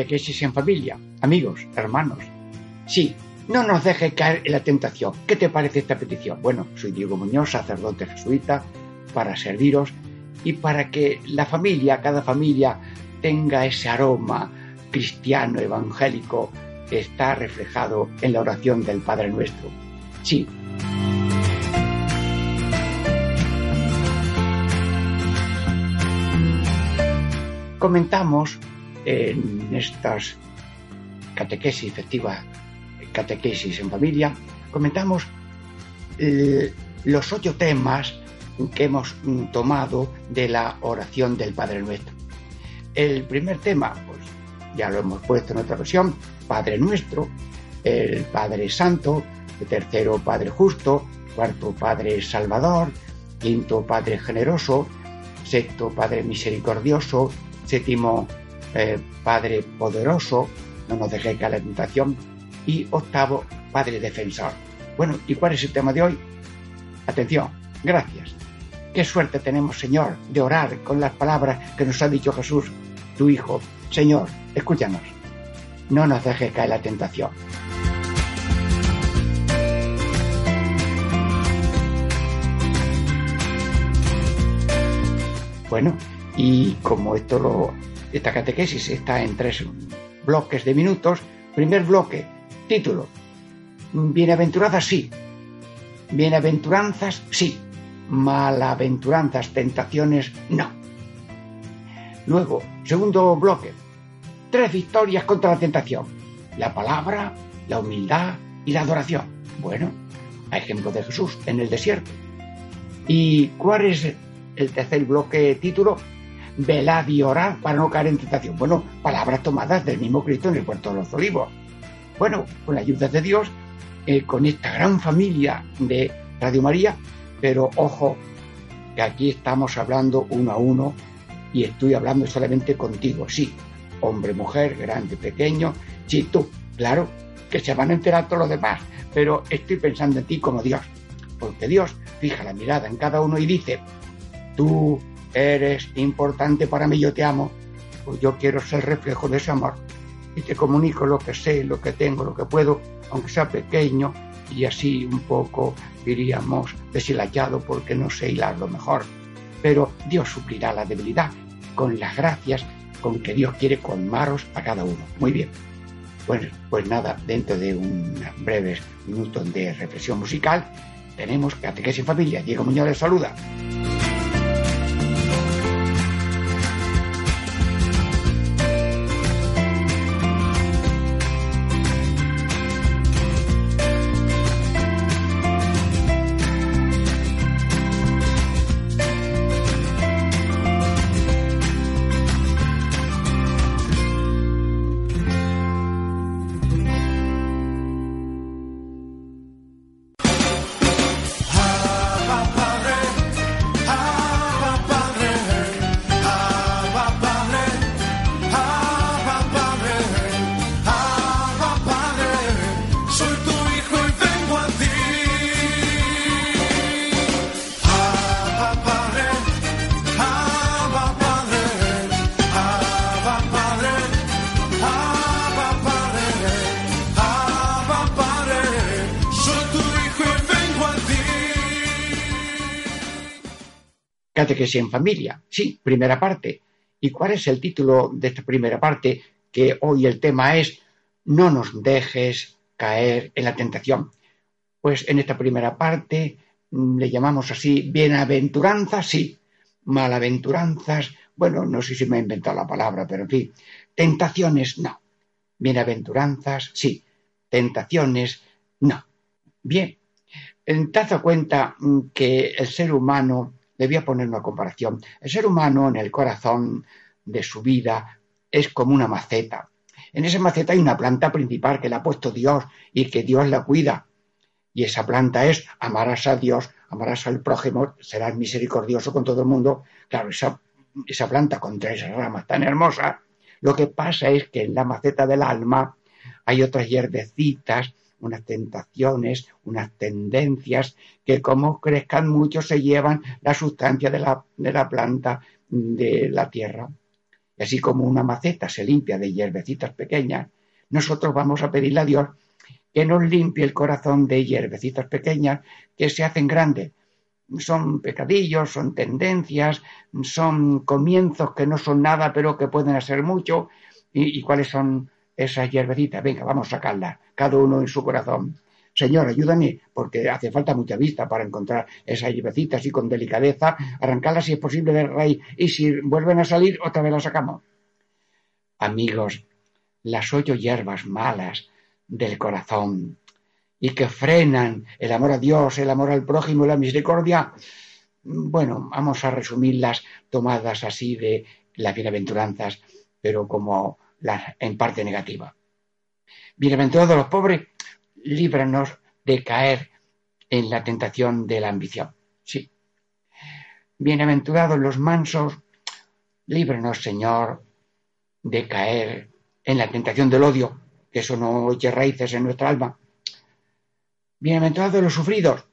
Catequesis en familia, amigos, hermanos. Sí, no nos deje caer en la tentación. ¿Qué te parece esta petición? Bueno, soy Diego Muñoz, sacerdote jesuita, para serviros y para que la familia, cada familia, tenga ese aroma cristiano, evangélico, que está reflejado en la oración del Padre Nuestro. Sí. Comentamos en estas catequesis efectiva, catequesis en familia, comentamos eh, los ocho temas que hemos tomado de la oración del Padre Nuestro. El primer tema, pues ya lo hemos puesto en otra versión, Padre Nuestro, el Padre Santo, el tercero Padre Justo, cuarto Padre Salvador, quinto Padre Generoso, sexto Padre Misericordioso, séptimo eh, Padre poderoso, no nos deje caer la tentación, y octavo, Padre defensor. Bueno, ¿y cuál es el tema de hoy? Atención, gracias. Qué suerte tenemos, Señor, de orar con las palabras que nos ha dicho Jesús, tu Hijo. Señor, escúchanos. No nos dejes caer la tentación. Bueno, y como esto lo esta catequesis está en tres bloques de minutos. Primer bloque, título. Bienaventuranzas sí. Bienaventuranzas sí. Malaventuranzas, tentaciones no. Luego, segundo bloque. Tres victorias contra la tentación. La palabra, la humildad y la adoración. Bueno, a ejemplo de Jesús en el desierto. ¿Y cuál es el tercer bloque título? Velad y orad para no caer en tentación. Bueno, palabras tomadas del mismo Cristo en el puerto de los olivos. Bueno, con la ayuda de Dios, eh, con esta gran familia de Radio María, pero ojo, que aquí estamos hablando uno a uno y estoy hablando solamente contigo, sí, hombre, mujer, grande, pequeño, sí, tú, claro, que se van a enterar todos los demás, pero estoy pensando en ti como Dios, porque Dios fija la mirada en cada uno y dice, tú eres importante para mí, yo te amo, pues yo quiero ser reflejo de ese amor y te comunico lo que sé, lo que tengo, lo que puedo, aunque sea pequeño y así un poco, diríamos, deshilachado porque no sé hilarlo mejor. Pero Dios suplirá la debilidad con las gracias con que Dios quiere colmaros a cada uno. Muy bien. Pues, pues nada, dentro de unos breves minutos de reflexión musical, tenemos Catequesis Familia. Diego Muñoz les saluda. En familia. Sí, primera parte. ¿Y cuál es el título de esta primera parte? Que hoy el tema es No nos dejes caer en la tentación. Pues en esta primera parte mm, le llamamos así bienaventuranzas, sí, malaventuranzas, bueno, no sé si me he inventado la palabra, pero en fin, tentaciones, no. Bienaventuranzas, sí, tentaciones, no. Bien, te cuenta mm, que el ser humano le voy a poner una comparación. El ser humano en el corazón de su vida es como una maceta. En esa maceta hay una planta principal que le ha puesto Dios y que Dios la cuida. Y esa planta es amarás a Dios, amarás al prójimo, serás misericordioso con todo el mundo. Claro, esa, esa planta con tres ramas tan hermosas. Lo que pasa es que en la maceta del alma hay otras hierbecitas, unas tentaciones, unas tendencias que como crezcan mucho se llevan la sustancia de la, de la planta de la tierra. Y así como una maceta se limpia de hierbecitas pequeñas, nosotros vamos a pedirle a Dios que nos limpie el corazón de hierbecitas pequeñas que se hacen grandes. Son pecadillos, son tendencias, son comienzos que no son nada, pero que pueden hacer mucho. ¿Y, y cuáles son esas hierbecitas? Venga, vamos a sacarlas, cada uno en su corazón. Señor, ayúdame, porque hace falta mucha vista para encontrar esas hierbecitas y con delicadeza arrancarlas si es posible de raíz. Y si vuelven a salir, otra vez las sacamos. Amigos, las ocho hierbas malas del corazón y que frenan el amor a Dios, el amor al prójimo y la misericordia, bueno, vamos a resumirlas tomadas así de las bienaventuranzas, pero como en parte negativa. Bienaventurados los pobres, líbranos de caer en la tentación de la ambición. Sí. Bienaventurados los mansos, líbranos, Señor, de caer en la tentación del odio, que eso no eche raíces en nuestra alma. Bienaventurados los sufridos,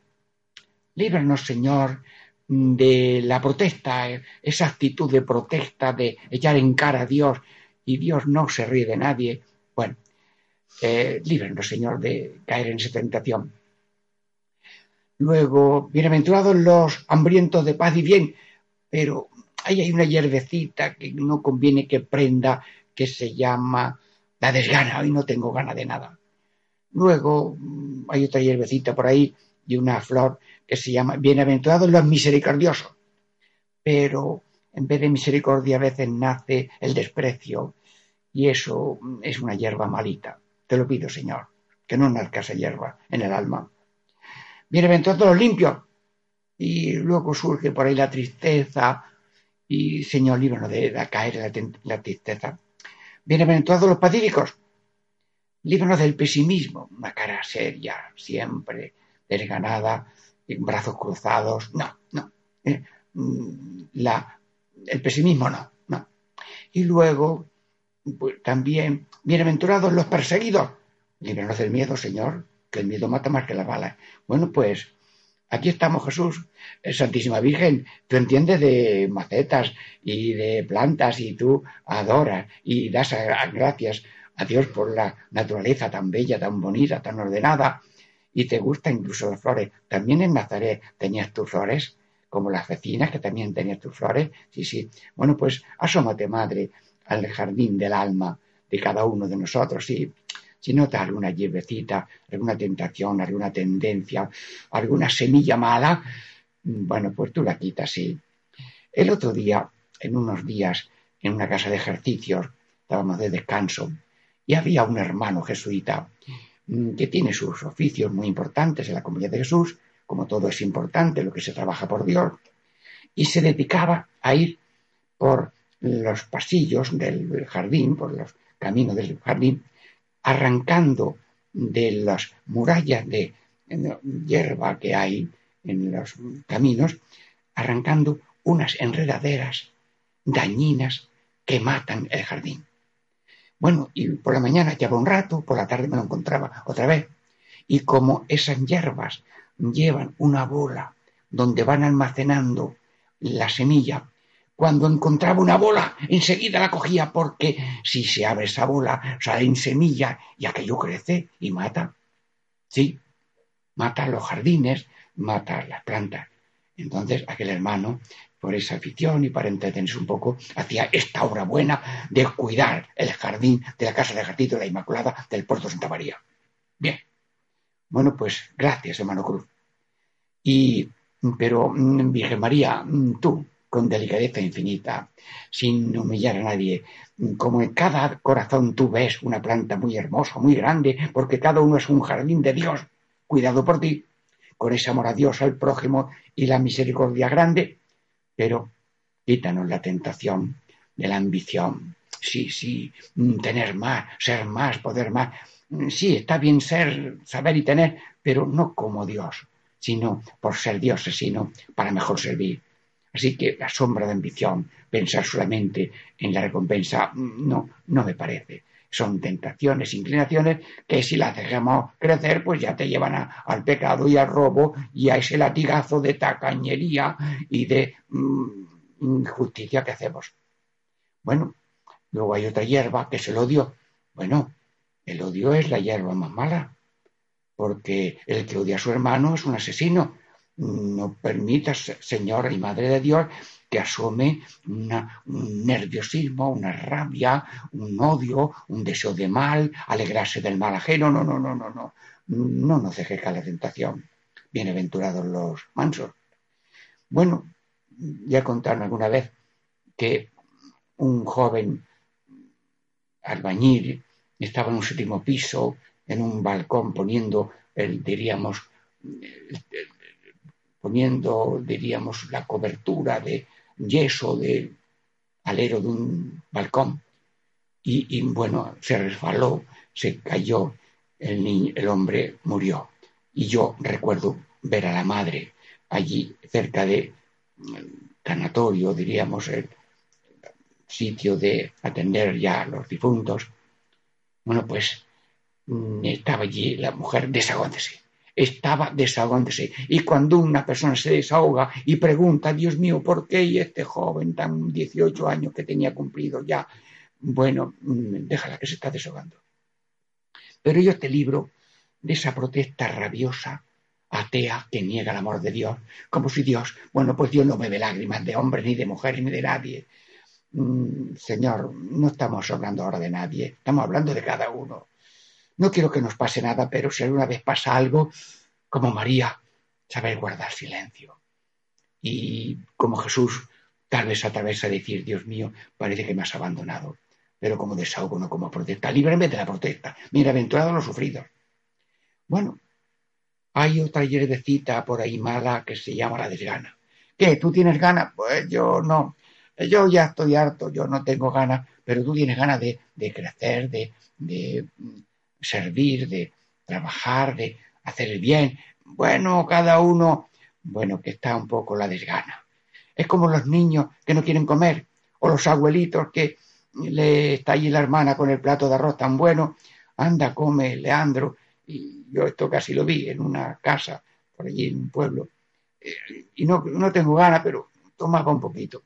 líbranos, Señor, de la protesta, esa actitud de protesta, de echar en cara a Dios, y Dios no se ríe de nadie. Bueno, eh, líbranos, Señor, de caer en esa tentación. Luego, bienaventurados los hambrientos de paz y bien, pero ahí hay una hierbecita que no conviene que prenda, que se llama la desgana, hoy no tengo gana de nada. Luego hay otra hierbecita por ahí y una flor que se llama bienaventurados los misericordiosos, pero en vez de misericordia a veces nace el desprecio y eso es una hierba malita. Te lo pido, Señor, que no nazca esa hierba en el alma. Bienaventurados los limpios. Y luego surge por ahí la tristeza. Y, Señor, líbranos de, de caer en la, la tristeza. Bienaventurados los pacíficos. Líbranos del pesimismo. Una cara seria, siempre, desganada, brazos cruzados. No, no. Eh, la, el pesimismo no, no. Y luego pues, también, bienaventurados los perseguidos. Líbranos del miedo, Señor, que el miedo mata más que la bala. Bueno, pues aquí estamos, Jesús. Santísima Virgen, tú entiendes de macetas y de plantas y tú adoras y das gracias a Dios por la naturaleza tan bella, tan bonita, tan ordenada y te gusta incluso las flores. También en Nazaret tenías tus flores, como las vecinas que también tenían tus flores. Sí, sí. Bueno, pues asómate, madre, al jardín del alma de cada uno de nosotros. Si, si notas alguna hierbecita, alguna tentación, alguna tendencia, alguna semilla mala, bueno, pues tú la quitas, sí. El otro día, en unos días, en una casa de ejercicios, estábamos de descanso, y había un hermano jesuita mm, que tiene sus oficios muy importantes en la comunidad de Jesús, como todo es importante, lo que se trabaja por Dios, y se dedicaba a ir por los pasillos del jardín, por los caminos del jardín, arrancando de las murallas de hierba que hay en los caminos, arrancando unas enredaderas dañinas que matan el jardín. Bueno, y por la mañana lleva un rato, por la tarde me lo encontraba otra vez, y como esas hierbas llevan una bola donde van almacenando la semilla cuando encontraba una bola, enseguida la cogía porque si se abre esa bola, sale en semilla y aquello crece y mata. Sí, mata los jardines, mata las plantas. Entonces aquel hermano, por esa afición y para entretenerse un poco, hacía esta obra buena de cuidar el jardín de la Casa de Ejército de la Inmaculada del Puerto Santa María. Bien. Bueno, pues gracias, hermano Cruz. Y, pero, mm, Virgen María, mm, tú, con delicadeza infinita, sin humillar a nadie. Como en cada corazón tú ves una planta muy hermosa, muy grande, porque cada uno es un jardín de Dios, cuidado por ti, con ese amor a Dios, al prójimo y la misericordia grande, pero quítanos la tentación de la ambición. Sí, sí, tener más, ser más, poder más. Sí, está bien ser, saber y tener, pero no como Dios, sino por ser dioses, sino para mejor servir. Así que la sombra de ambición, pensar solamente en la recompensa, no, no me parece. Son tentaciones, inclinaciones que si las dejamos crecer, pues ya te llevan al pecado y al robo y a ese latigazo de tacañería y de mm, injusticia que hacemos. Bueno, luego hay otra hierba que es el odio. Bueno, el odio es la hierba más mala, porque el que odia a su hermano es un asesino. No permitas, Señor y Madre de Dios, que asume un nerviosismo, una rabia, un odio, un deseo de mal, alegrarse del mal ajeno. No, no, no, no, no. No nos deje caer la tentación. Bienaventurados los mansos. Bueno, ya contaron alguna vez que un joven albañil estaba en un séptimo piso, en un balcón, poniendo, el, diríamos, poniendo, diríamos, la cobertura de yeso del alero de un balcón. Y, bueno, se resbaló, se cayó, el, el hombre murió. Y yo recuerdo ver a la madre allí cerca de tanatorio, diríamos, el sitio de atender ya a los difuntos. Bueno, pues mm, estaba allí la mujer desahogándose, estaba desahogándose. Y cuando una persona se desahoga y pregunta, Dios mío, ¿por qué? Y este joven tan 18 años que tenía cumplido ya, bueno, mm, déjala que se está desahogando. Pero yo este libro, de esa protesta rabiosa, atea que niega el amor de Dios, como si Dios, bueno, pues Dios no bebe lágrimas de hombre, ni de mujer, ni de nadie. Mm, señor, no estamos hablando ahora de nadie, estamos hablando de cada uno. No quiero que nos pase nada, pero si alguna vez pasa algo, como María, saber guardar silencio. Y como Jesús, tal vez a través de decir, Dios mío, parece que me has abandonado, pero como desahogo, no como protesta. Líbrame de la protesta. Bienaventurados los sufridos. Bueno, hay otra hierbecita por ahí mala que se llama la desgana. ¿Qué? ¿Tú tienes ganas? Pues yo no. Yo ya estoy harto, yo no tengo ganas, pero tú tienes ganas de, crecer, de, de servir, de trabajar, de hacer el bien. Bueno, cada uno, bueno, que está un poco la desgana. Es como los niños que no quieren comer, o los abuelitos que le está allí la hermana con el plato de arroz tan bueno, anda, come, Leandro, y yo esto casi lo vi en una casa, por allí en un pueblo, eh, y no, no tengo ganas, pero tomaba un poquito.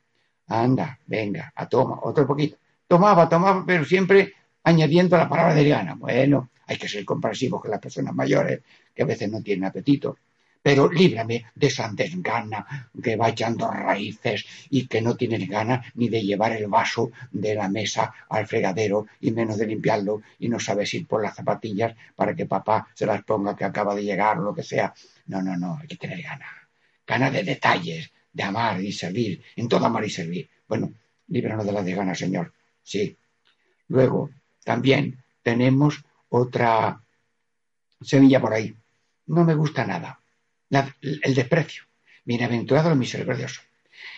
Anda, venga, a toma, otro poquito. Tomaba, tomaba, pero siempre añadiendo la palabra de gana. Bueno, hay que ser comprensivos con las personas mayores, que a veces no tienen apetito pero líbrame de esa desgana que va echando raíces y que no tienes ganas ni de llevar el vaso de la mesa al fregadero y menos de limpiarlo y no sabes ir por las zapatillas para que papá se las ponga que acaba de llegar o lo que sea. No, no, no, hay que tener ganas. Ganas de detalles, de amar y servir, en todo amar y servir. Bueno, líbranos de la desgana, Señor. Sí. Luego, también tenemos otra semilla por ahí. No me gusta nada el desprecio. Bienaventurado el misericordioso.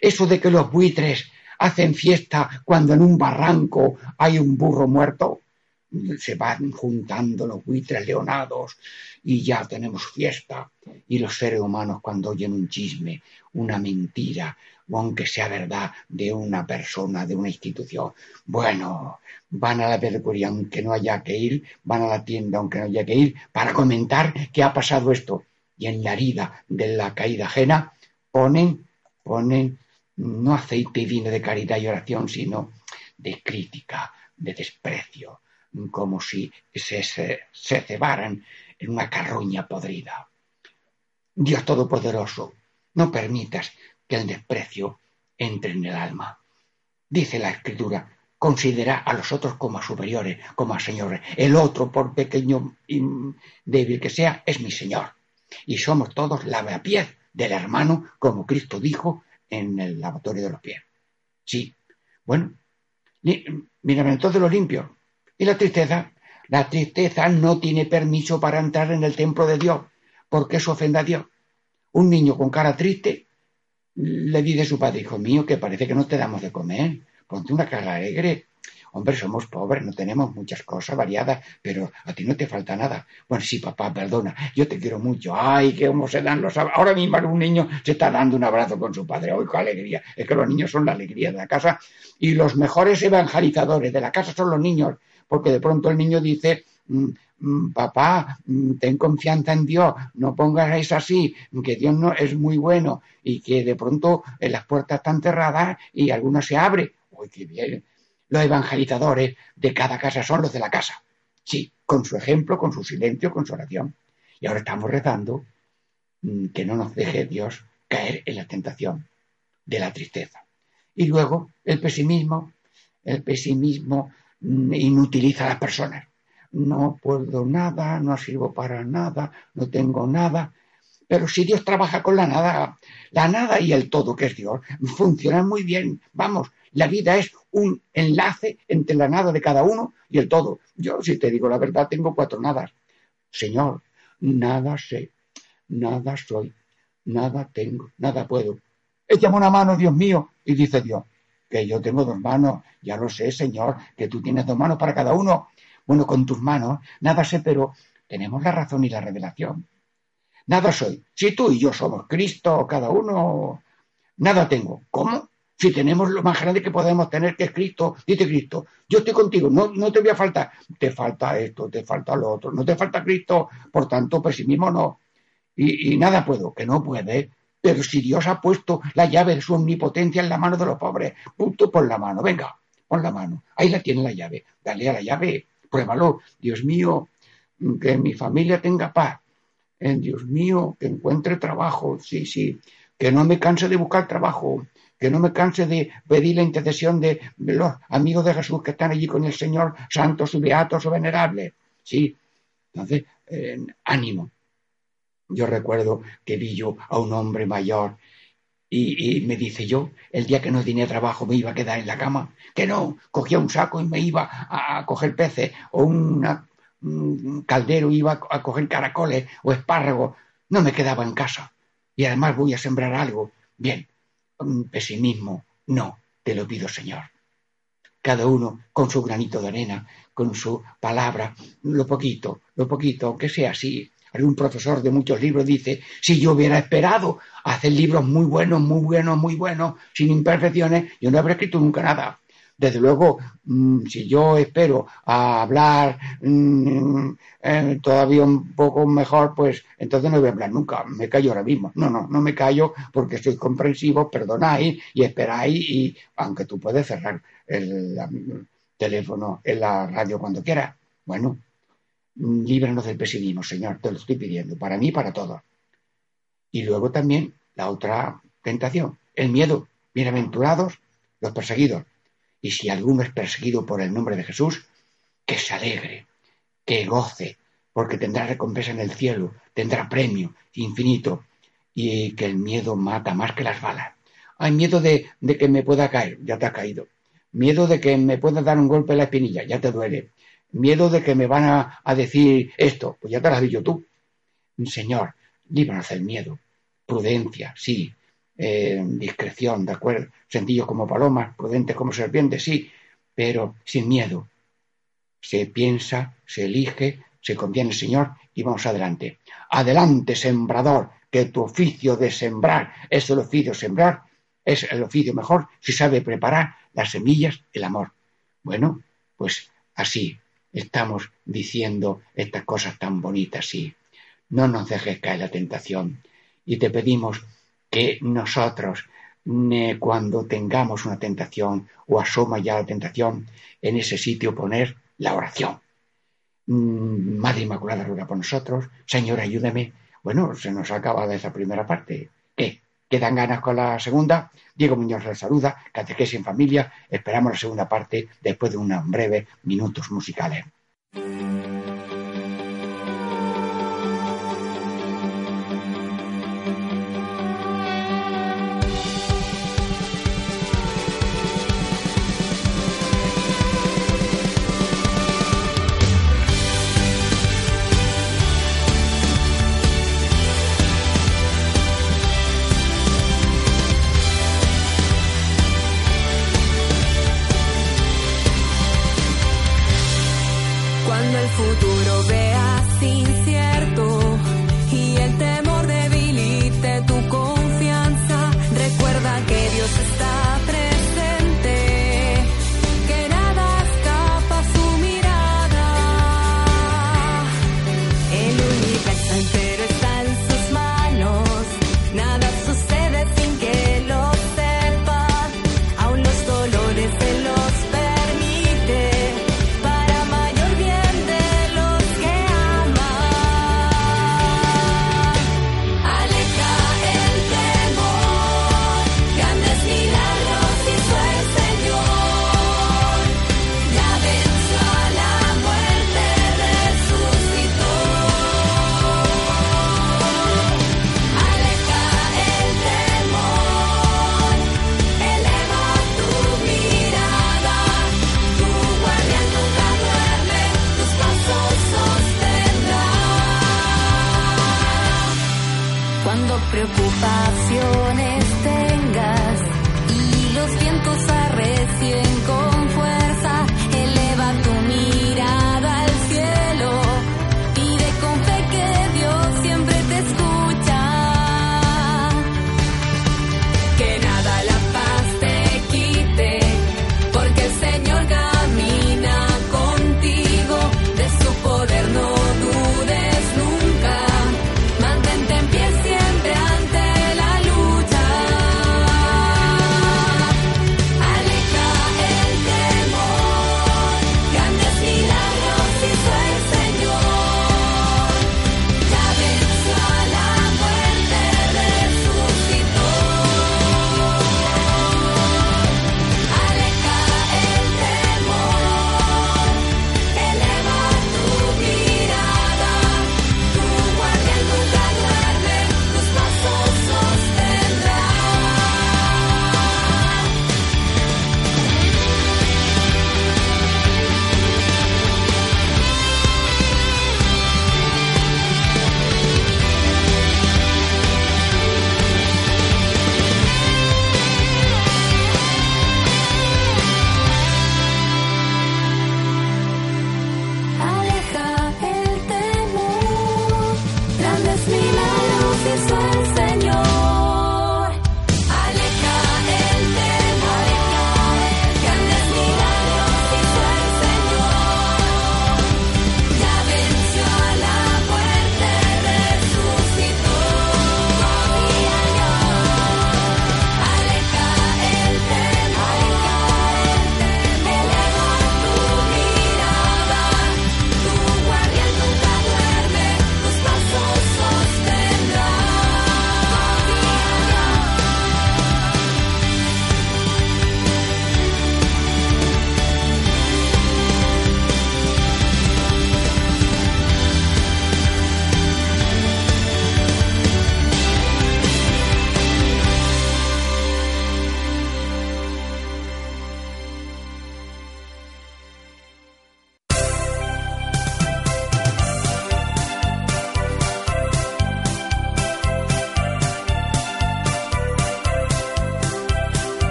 Eso de que los buitres hacen fiesta cuando en un barranco hay un burro muerto, se van juntando los buitres leonados y ya tenemos fiesta. Y los seres humanos cuando oyen un chisme, una mentira, o aunque sea verdad, de una persona, de una institución, bueno, van a la peluquería aunque no haya que ir, van a la tienda aunque no haya que ir, para comentar que ha pasado esto y en la herida de la caída ajena ponen, ponen no aceite y vino de caridad y oración, sino de crítica, de desprecio, como si se, se, cebaran en una carroña podrida. Dios Todopoderoso, no permitas que el desprecio entre en el alma. Dice la Escritura, considera a los otros como a superiores, como a señores. El otro, por pequeño y débil que sea, es mi Señor y somos todos lavapiés del hermano, como Cristo dijo en el lavatorio de los pies. Sí. Bueno, mírame de lo limpio. ¿Y la tristeza? La tristeza no tiene permiso para entrar en el templo de Dios, porque eso ofende a Dios. Un niño con cara triste le dice su padre, hijo mío, que parece que no te damos de comer. Ponte una cara alegre. Hombre, somos pobres, no tenemos muchas cosas variadas, pero a ti no te falta nada. Bueno, sí, papá, perdona, yo te quiero mucho. Ay, que cómo se dan los Ahora mismo un niño se está dando un abrazo con su padre. ¡Ay, qué alegría! Es que los niños son la alegría de la casa y los mejores evangelizadores de la casa son los niños, porque de pronto el niño dice, mm, mm, papá, mm, ten confianza en Dios, no pongas eso así, que Dios no es muy bueno y que de pronto eh, las puertas están cerradas y alguna se abre. ¡Uy, qué bien! Los evangelizadores de cada casa son los de la casa. Sí, con su ejemplo, con su silencio, con su oración. Y ahora estamos rezando que no nos deje Dios caer en la tentación de la tristeza. Y luego el pesimismo, el pesimismo inutiliza a las personas. No puedo nada, no sirvo para nada, no tengo nada. Pero si Dios trabaja con la nada, la nada y el todo, que es Dios, funcionan muy bien. Vamos, la vida es un enlace entre la nada de cada uno y el todo. Yo, si te digo la verdad, tengo cuatro nadas. Señor, nada sé, nada soy, nada tengo, nada puedo. Échame una mano, Dios mío. Y dice Dios, que yo tengo dos manos. Ya lo sé, Señor, que tú tienes dos manos para cada uno. Bueno, con tus manos, nada sé, pero tenemos la razón y la revelación. Nada soy. Si tú y yo somos Cristo, cada uno, nada tengo. ¿Cómo? Si tenemos lo más grande que podemos tener, que es Cristo, dice Cristo, yo estoy contigo, no, no te voy a faltar. Te falta esto, te falta lo otro, no te falta Cristo, por tanto, pesimismo no. Y, y nada puedo, que no puede. Pero si Dios ha puesto la llave de su omnipotencia en la mano de los pobres, punto, pon la mano, venga, pon la mano. Ahí la tiene la llave, dale a la llave, pruébalo. Dios mío, que mi familia tenga paz. En Dios mío, que encuentre trabajo, sí, sí, que no me canse de buscar trabajo, que no me canse de pedir la intercesión de los amigos de Jesús que están allí con el Señor, santos o beatos o venerables. Sí, entonces, ánimo. Yo recuerdo que vi yo a un hombre mayor y, me dice yo, el día que no tenía trabajo me iba a quedar en la cama, que no, cogía un saco y me iba a, coger peces o un caldero iba a coger caracoles o espárragos, no me quedaba en casa y además voy a sembrar algo. Bien, pesimismo, no, te lo pido Señor. Cada uno con su granito de arena, con su palabra, lo poquito, lo poquito, aunque sea así. Algún profesor de muchos libros dice, si yo hubiera esperado hacer libros muy buenos, muy buenos, muy buenos, sin imperfecciones, yo no habría escrito nunca nada. Desde luego, mm, si yo espero a hablar mm, eh, todavía un poco mejor, pues entonces no voy a hablar nunca. Me callo ahora mismo. No, no, no me callo porque soy comprensivo, perdonáis y esperáis y aunque tú puedes cerrar el, teléfono en la radio cuando quieras. Bueno, mm, líbranos del pesimismo, Señor, te lo estoy pidiendo, para mí y para todos. Y luego también la otra tentación, el miedo. Bienaventurados los perseguidos. Y si alguno es perseguido por el nombre de Jesús, que se alegre, que goce, porque tendrá recompensa en el cielo, tendrá premio infinito, y que el miedo mata más que las balas. Hay miedo de, que me pueda caer, ya te ha caído. Miedo de que me pueda dar un golpe en la espinilla, ya te duele. Miedo de que me van a, decir esto, pues ya te lo has dicho tú. Señor, líbranos del miedo. Prudencia, sí, eh, discreción, ¿de acuerdo? Sencillos como palomas, prudentes como serpientes, sí, pero sin miedo. Se piensa, se elige, se conviene Señor y vamos adelante. Adelante, sembrador, que tu oficio de sembrar es el oficio sembrar, es el oficio mejor si sabe preparar las semillas, el amor. Bueno, pues así estamos diciendo estas cosas tan bonitas, sí. No nos dejes caer la tentación y te pedimos que nosotros, cuando tengamos una tentación o asoma ya la tentación, en ese sitio poner la oración. Mm, Madre Inmaculada ruega por nosotros, Señor, ayúdame. Bueno, se nos ha acabado esa primera parte. ¿Qué? ¿Quedan ganas con la segunda? Diego Muñoz les saluda, catequesis en familia. Esperamos la segunda parte después de unos breves minutos musicales.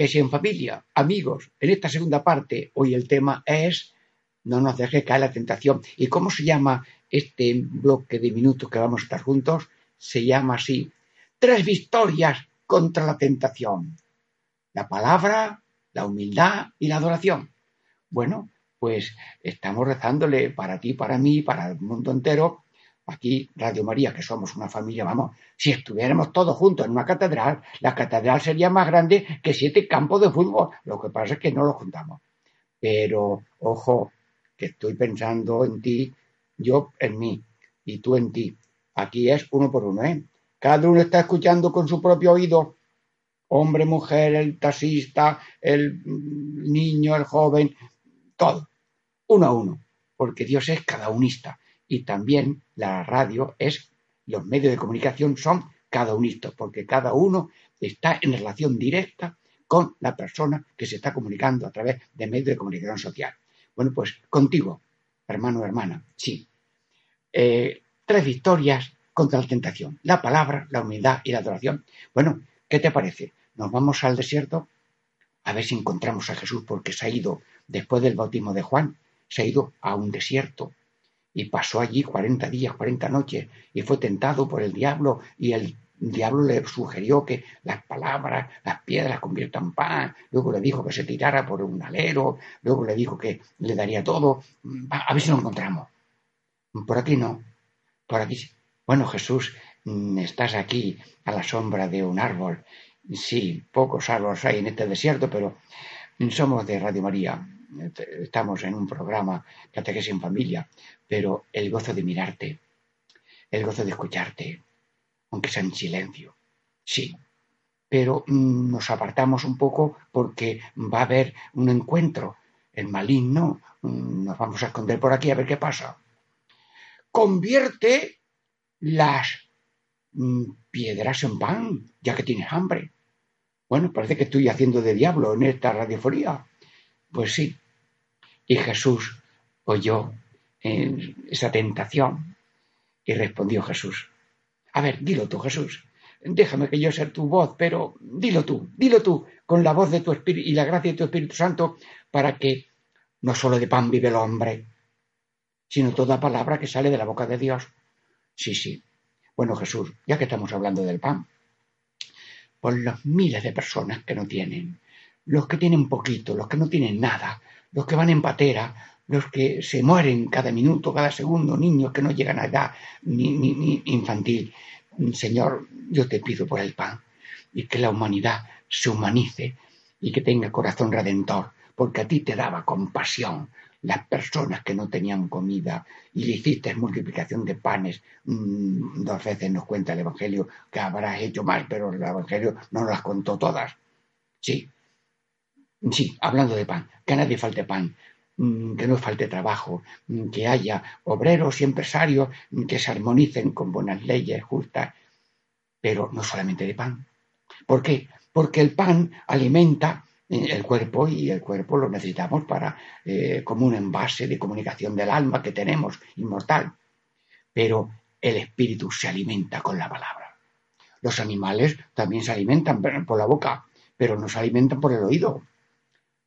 Catequesis en familia, amigos, en esta segunda parte, hoy el tema es no nos deje caer la tentación. ¿Y cómo se llama este bloque de minutos que vamos a estar juntos? Se llama así, tres victorias contra la tentación. La palabra, la humildad y la adoración. Bueno, pues estamos rezándole para ti, para mí, para el mundo entero. Aquí, Radio María, que somos una familia, vamos, si estuviéramos todos juntos en una catedral, la catedral sería más grande que siete campos de fútbol. Lo que pasa es que no lo juntamos. Pero, ojo, que estoy pensando en ti, yo en mí y tú en ti. Aquí es uno por uno, ¿eh? Cada uno está escuchando con su propio oído. Hombre, mujer, el taxista, el niño, el joven, todo. Uno a uno. Porque Dios es cada unista. Y también la radio es, los medios de comunicación son cada unista, porque cada uno está en relación directa con la persona que se está comunicando a través de medios de comunicación social. Bueno, pues contigo, hermano hermana, sí. Eh, tres victorias contra la tentación. La palabra, la humildad y la adoración. Bueno, ¿qué te parece? Nos vamos al desierto a ver si encontramos a Jesús porque se ha ido, después del bautismo de Juan, se ha ido a un desierto y pasó allí 40 días, 40 noches y fue tentado por el diablo y el diablo le sugirió que las palabras, las piedras conviertan pan, luego le dijo que se tirara por un alero, luego le dijo que le daría todo. A ver si lo encontramos. Por aquí no. Por aquí. Bueno, Jesús, mm, estás aquí a la sombra de un árbol. Sí, pocos árboles hay en este desierto, pero somos de Radio María. Estamos en un programa Catequesis en Familia, pero el gozo de mirarte, el gozo de escucharte, aunque sea en silencio. Sí, pero mm, nos apartamos un poco porque va a haber un encuentro. El maligno, mm, nos vamos a esconder por aquí a ver qué pasa. Convierte las mm, piedras en pan, ya que tienes hambre. Bueno, parece que estoy haciendo de diablo en esta radiofonía. Pues sí. Y Jesús oyó esa tentación y respondió Jesús. A ver, dilo tú, Jesús. Déjame que yo sea tu voz, pero dilo tú, dilo tú, con la voz de tu Espíritu y la gracia de tu Espíritu Santo, para que no solo de pan vive el hombre, sino toda palabra que sale de la boca de Dios. Sí, sí. Bueno, Jesús, ya que estamos hablando del pan, por los miles de personas que no tienen, los que tienen poquito, los que no tienen nada, los que van en patera, los que se mueren cada minuto, cada segundo, niños que no llegan a edad ni, infantil, Señor, yo te pido por el pan y que la humanidad se humanice y que tenga corazón redentor, porque a ti te daba compasión las personas que no tenían comida y le hiciste multiplicación de panes. Mm, dos veces nos cuenta el Evangelio que habrás hecho más, pero el Evangelio no las contó todas. Sí, sí, hablando de pan, que a nadie falte pan, mm, que no falte trabajo, mm, que haya obreros y empresarios que se armonicen con buenas leyes justas, pero no solamente de pan. ¿Por qué? Porque el pan alimenta el cuerpo y el cuerpo lo necesitamos para eh, como un envase de comunicación del alma que tenemos inmortal. Pero el espíritu se alimenta con la palabra. Los animales también se alimentan por la boca, pero no se alimentan por el oído.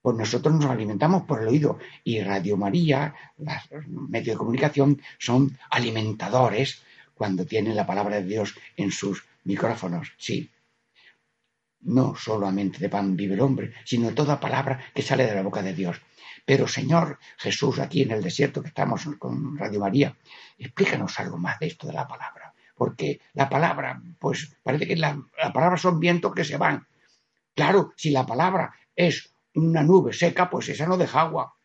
Pues nosotros nos alimentamos por el oído y Radio María, los medios de comunicación, son alimentadores cuando tienen la palabra de Dios en sus micrófonos, sí. No solamente de pan vive el hombre, sino de toda palabra que sale de la boca de Dios. Pero Señor Jesús, aquí en el desierto que estamos con Radio María, explícanos algo más de esto de la palabra. Porque la palabra, pues parece que la, la palabra son vientos que se van. Claro, si la palabra es una nube seca, pues esa no deja agua.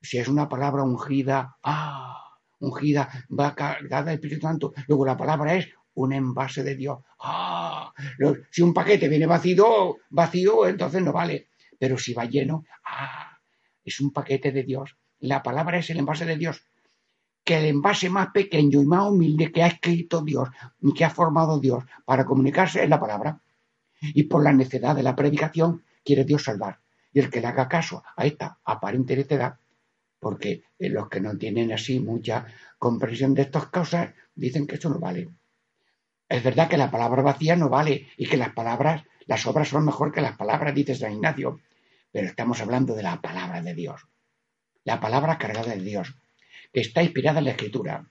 Si es una palabra ungida, ah, ungida, va cargada del Espíritu Santo. Luego la palabra es un envase de Dios. ¡Ah! si un paquete viene vacío, vacío, entonces no vale. Pero si va lleno, ¡ah! Es un paquete de Dios. La palabra es el envase de Dios. Que el envase más pequeño y más humilde que ha escrito Dios, que ha formado Dios para comunicarse es la palabra. Y por la necedad de la predicación quiere Dios salvar. Y el que le haga caso a esta aparente necedad, porque los que no tienen así mucha comprensión de estas cosas dicen que eso no vale. Es verdad que la palabra vacía no vale y que las palabras, las obras son mejor que las palabras, dice San Ignacio, pero estamos hablando de la palabra de Dios. La palabra cargada de Dios, que está inspirada en la Escritura,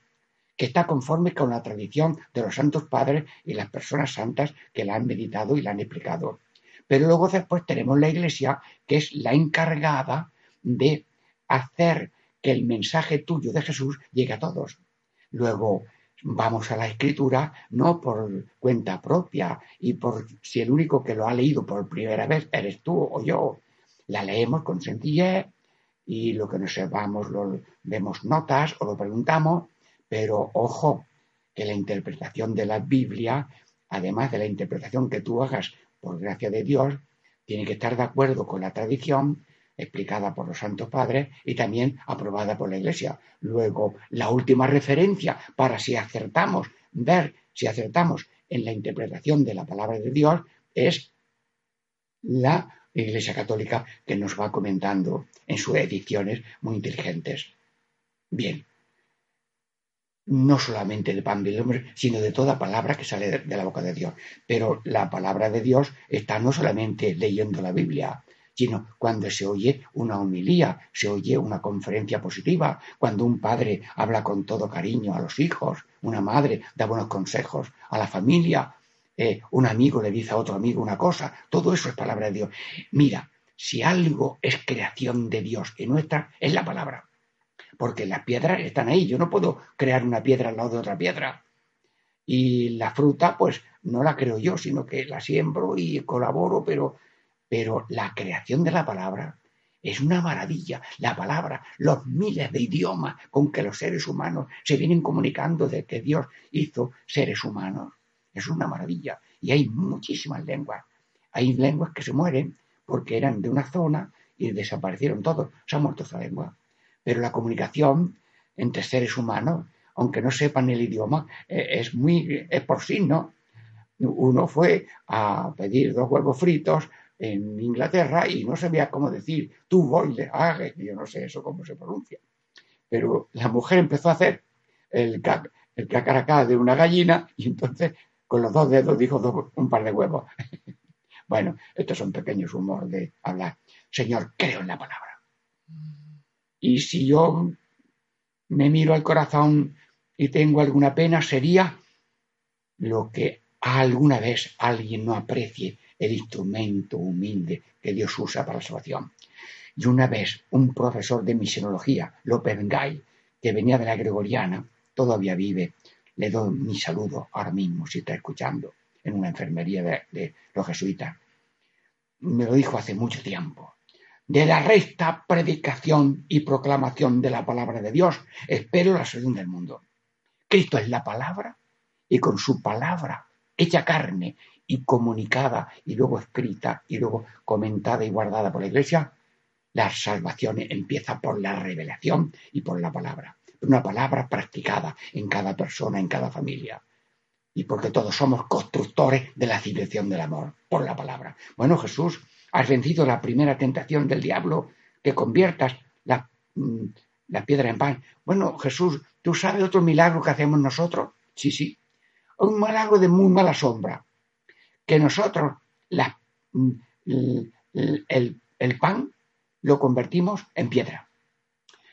que está conforme con la tradición de los santos padres y las personas santas que la han meditado y la han explicado. Pero luego después tenemos la Iglesia, que es la encargada de hacer que el mensaje tuyo de Jesús llegue a todos. Luego, vamos a la escritura no por cuenta propia y por si el único que lo ha leído por primera vez eres tú o yo. La leemos con sencillez y lo que nos sepamos lo vemos notas o lo preguntamos, pero ojo, que la interpretación de la Biblia, además de la interpretación que tú hagas por gracia de Dios, tiene que estar de acuerdo con la tradición explicada por los santos padres y también aprobada por la Iglesia. Luego, la última referencia para si acertamos, ver si acertamos en la interpretación de la palabra de Dios es la Iglesia Católica que nos va comentando en sus ediciones muy inteligentes. Bien, no solamente de pan del hombre, sino de toda palabra que sale de la boca de Dios. Pero la palabra de Dios está no solamente leyendo la Biblia, sino cuando se oye una homilía, se oye una conferencia positiva, cuando un padre habla con todo cariño a los hijos, una madre da buenos consejos a la familia, eh, un amigo le dice a otro amigo una cosa, todo eso es palabra de Dios. Mira, si algo es creación de Dios y nuestra, es la palabra. Porque las piedras están ahí. Yo no puedo crear una piedra al lado de otra piedra. Y la fruta, pues no la creo yo, sino que la siembro y colaboro, pero, pero la creación de la palabra es una maravilla. La palabra, los miles de idiomas con que los seres humanos se vienen comunicando desde que Dios hizo seres humanos. Es una maravilla. Y hay muchísimas lenguas. Hay lenguas que se mueren porque eran de una zona y desaparecieron todos. Se ha muerto esa lengua. Pero la comunicación entre seres humanos, aunque no sepan el idioma, eh, es muy es por sí, ¿no? Uno fue a pedir dos huevos fritos en Inglaterra y no sabía cómo decir tú boile, hague, yo no sé eso cómo se pronuncia. Pero la mujer empezó a hacer el, el cacaracá de una gallina y entonces con los dos dedos dijo un par de huevos. bueno, estos son pequeños humores de hablar. Señor, creo en la palabra. Y si yo me miro al corazón y tengo alguna pena, sería lo que alguna vez alguien no aprecie el instrumento humilde que Dios usa para la salvación. Y una vez un profesor de misionología, López Gay, que venía de la Gregoriana, todavía vive, le doy mi saludo ahora mismo si está escuchando en una enfermería de, de los jesuitas. Me lo dijo hace mucho tiempo. De la recta predicación y proclamación de la palabra de Dios espero la salud del mundo. Cristo es la palabra y con su palabra hecha carne y comunicada y luego escrita y luego comentada y guardada por la Iglesia, la salvación empieza por la revelación y por la palabra. Una palabra practicada en cada persona, en cada familia. Y porque todos somos constructores de la civilización del amor, por la palabra. Bueno, Jesús, has vencido la primera tentación del diablo, que conviertas la, mm, la piedra en pan. Bueno, Jesús, ¿tú sabes otro milagro que hacemos nosotros? Sí, sí. Un milagro de muy mala sombra que nosotros la, el, el pan lo convertimos en piedra.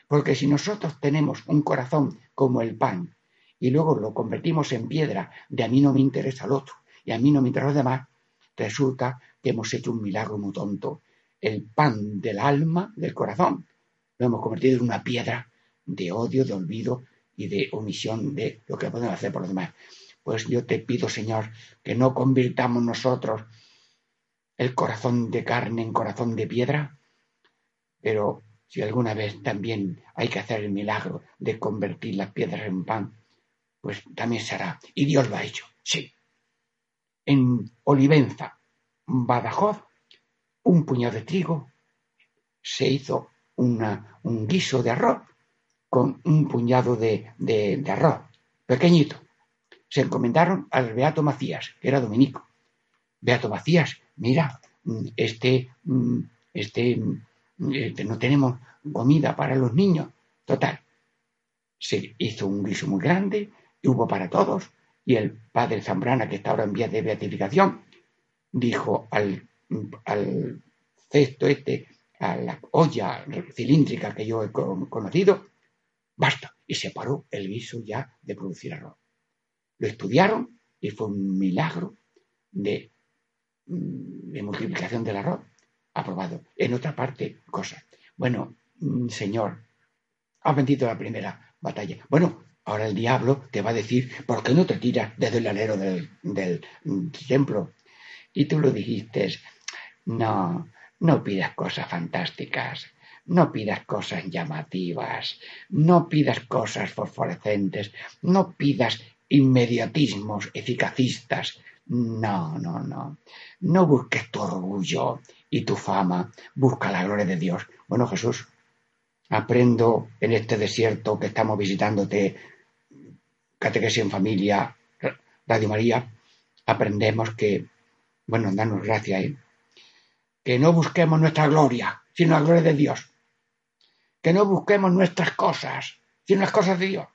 Porque si nosotros tenemos un corazón como el pan y luego lo convertimos en piedra de a mí no me interesa el otro y a mí no me interesa los demás, resulta que hemos hecho un milagro muy tonto. El pan del alma, del corazón, lo hemos convertido en una piedra de odio, de olvido y de omisión de lo que podemos hacer por los demás. Pues yo te pido, Señor, que no convirtamos nosotros el corazón de carne en corazón de piedra, pero si alguna vez también hay que hacer el milagro de convertir las piedras en pan, pues también se hará. Y Dios lo ha hecho, sí. En Olivenza, Badajoz, un puñado de trigo, se hizo un guiso de arroz con un puñado de, de, arroz, pequeñito se encomendaron al Beato Macías, que era dominico. Beato Macías, mira, este, este, este, no tenemos comida para los niños. Total, se hizo un guiso muy grande, y hubo para todos, y el padre Zambrana, que está ahora en vía de beatificación, dijo al, cesto este, a la olla cilíndrica que yo he conocido, basta, y se paró el guiso ya de producir arroz. Lo estudiaron y fue un milagro de, mm, de multiplicación del arroz aprobado. En otra parte, cosas. Bueno, mm, Señor, has vencido la primera batalla. Bueno, ahora el diablo te va a decir, ¿por qué no te tiras desde el alero del, mm, templo? Y tú lo dijiste, no, no pidas cosas fantásticas, no pidas cosas llamativas, no pidas cosas fosforescentes, no pidas inmediatismos eficacistas. No, no, no. No busques tu orgullo y tu fama, busca la gloria de Dios. Bueno, Jesús, aprendo en este desierto que estamos visitándote, Catequesis en Familia, Radio María, aprendemos que, bueno, danos gracias, ¿eh? que no busquemos nuestra gloria, sino la gloria de Dios. Que no busquemos nuestras cosas, sino las cosas de Dios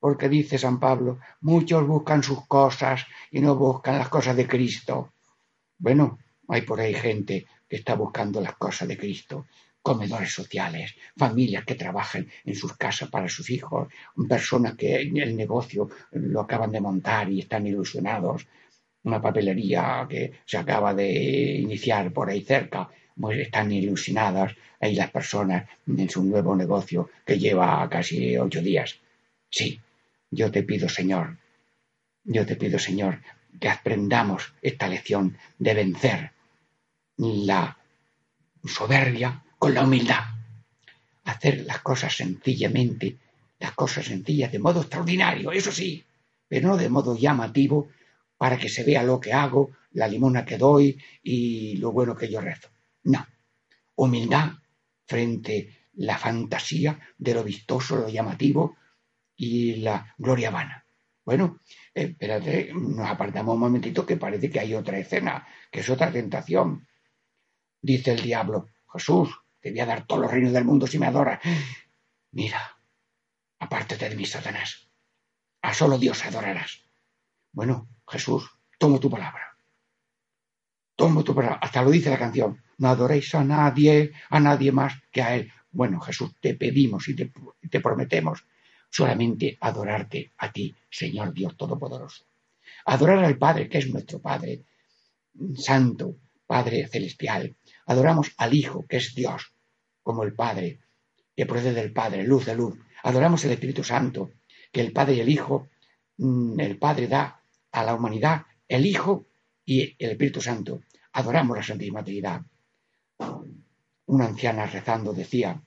porque dice San Pablo, muchos buscan sus cosas y no buscan las cosas de Cristo. Bueno, hay por ahí gente que está buscando las cosas de Cristo, comedores sociales, familias que trabajan en sus casas para sus hijos, personas que el negocio lo acaban de montar y están ilusionados, una papelería que se acaba de iniciar por ahí cerca, pues están ilusionadas ahí las personas en su nuevo negocio que lleva casi ocho días. Sí, yo te pido, Señor, Yo te pido, Señor, que aprendamos esta lección de vencer la soberbia con la humildad. Hacer las cosas sencillamente, las cosas sencillas de modo extraordinario, eso sí, pero no de modo llamativo para que se vea lo que hago, la limona que doy y lo bueno que yo rezo. No. Humildad frente la fantasía de lo vistoso, lo llamativo y la gloria vana. Bueno, espérate, nos apartamos un momentito que parece que hay otra escena, que es otra tentación. Dice el diablo, Jesús, te voy a dar todos los reinos del mundo si me adoras. Mira, apártate de mí, Satanás. A solo Dios adorarás. Bueno, Jesús, tomo tu palabra. Tomo tu palabra. Hasta lo dice la canción. No adoréis a nadie, a nadie más que a Él. Bueno, Jesús, te pedimos y te, te prometemos solamente adorarte a ti, Señor Dios Todopoderoso. Adorar al Padre, que es nuestro Padre Santo, Padre Celestial. Adoramos al Hijo, que es Dios, como el Padre, que procede del Padre, luz de luz. Adoramos al Espíritu Santo, que el Padre y el Hijo, mm, el Padre da a la humanidad, el Hijo y el Espíritu Santo. Adoramos la Santísima Trinidad. Una anciana rezando decía,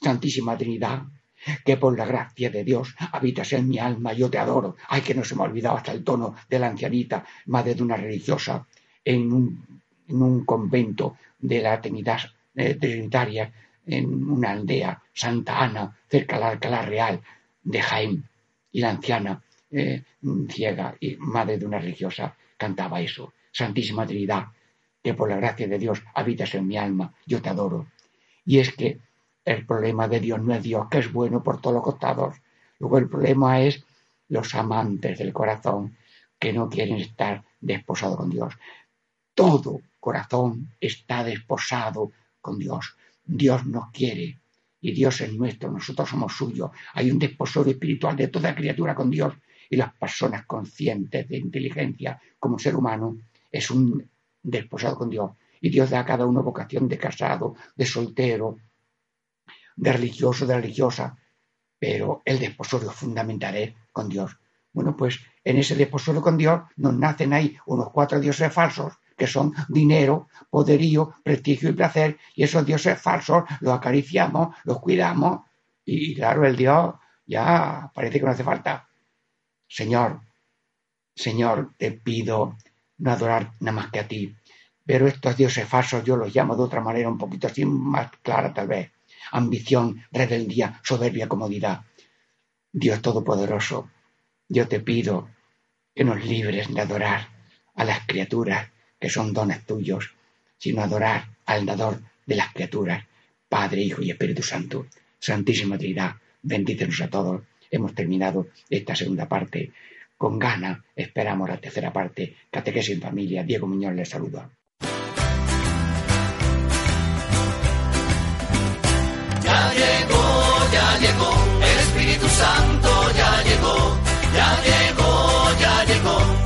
Santísima Trinidad, que por la gracia de Dios habitas en mi alma, yo te adoro. Ay, que no se me ha olvidado hasta el tono de la ancianita, madre de una religiosa, en un, en un convento de la Trinidad eh, Trinitaria, en una aldea, Santa Ana, cerca de la Alcalá Real de Jaén. Y la anciana, eh, ciega y madre de una religiosa, cantaba eso. Santísima Trinidad, que por la gracia de Dios habitas en mi alma, yo te adoro. Y es que el problema de Dios no es Dios, que es bueno por todos los costados. Luego el problema es los amantes del corazón que no quieren estar desposados con Dios. Todo corazón está desposado con Dios. Dios nos quiere y Dios es nuestro, nosotros somos suyos. Hay un desposorio espiritual de toda criatura con Dios y las personas conscientes de inteligencia como ser humano es un desposado con Dios. Y Dios da a cada uno vocación de casado, de soltero, de religioso, de religiosa, pero el desposorio fundamental es con Dios. Bueno, pues en ese desposorio con Dios nos nacen ahí unos cuatro dioses falsos, que son dinero, poderío, prestigio y placer, y esos dioses falsos los acariciamos, los cuidamos, y claro, el Dios ya parece que no hace falta. Señor, Señor, te pido no adorar nada más que a ti, pero estos dioses falsos yo los llamo de otra manera un poquito así más clara tal vez ambición, rebeldía, soberbia, comodidad. Dios Todopoderoso, yo te pido que nos libres de adorar a las criaturas que son dones tuyos, sino adorar al dador de las criaturas, Padre, Hijo y Espíritu Santo. Santísima Trinidad, bendícenos a todos. Hemos terminado esta segunda parte. Con gana esperamos la tercera parte. Catequesis en familia. Diego Muñoz les saluda. Ya llegó, ya llegó, el Espíritu Santo ya llegó, ya llegó, ya llegó,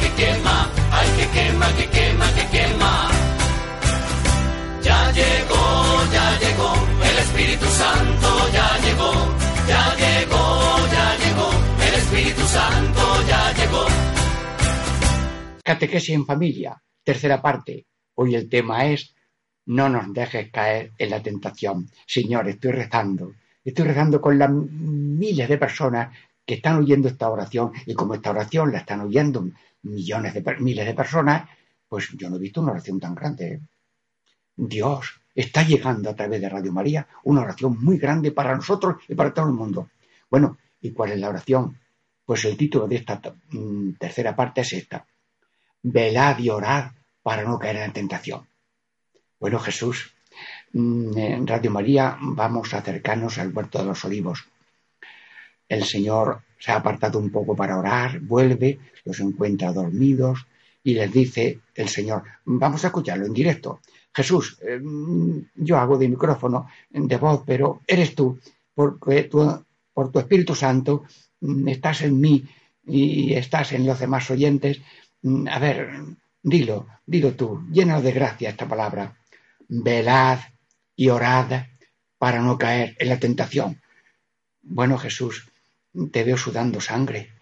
que quema, que quema, ay que quema, que quema, que quema. Ya llegó, ya llegó, el Espíritu Santo ya llegó, ya llegó, ya llegó, el Espíritu Santo ya llegó. Catequesis en familia, tercera parte. Hoy el tema es no nos dejes caer en la tentación. Señor, estoy rezando. Estoy rezando con las miles de personas que están oyendo esta oración y como esta oración la están oyendo millones de miles de personas, pues yo no he visto una oración tan grande. Dios está llegando a través de Radio María una oración muy grande para nosotros y para todo el mundo. Bueno, ¿y cuál es la oración? Pues el título de esta mm, tercera parte es esta. Velad y orad para no caer en la tentación. Bueno, Jesús, mm, en Radio María vamos a acercarnos al huerto de los olivos. El Señor se ha apartado un poco para orar, vuelve, los encuentra dormidos y les dice el Señor, vamos a escucharlo en directo. Jesús, eh, yo hago de micrófono, de voz, pero eres tú, porque por tu Espíritu Santo mm, estás en mí y estás en los demás oyentes. Mm, A ver, dilo, dilo tú, lleno de gracia esta palabra. Velad y orad para no caer en la tentación. Bueno, Jesús, te veo sudando sangre.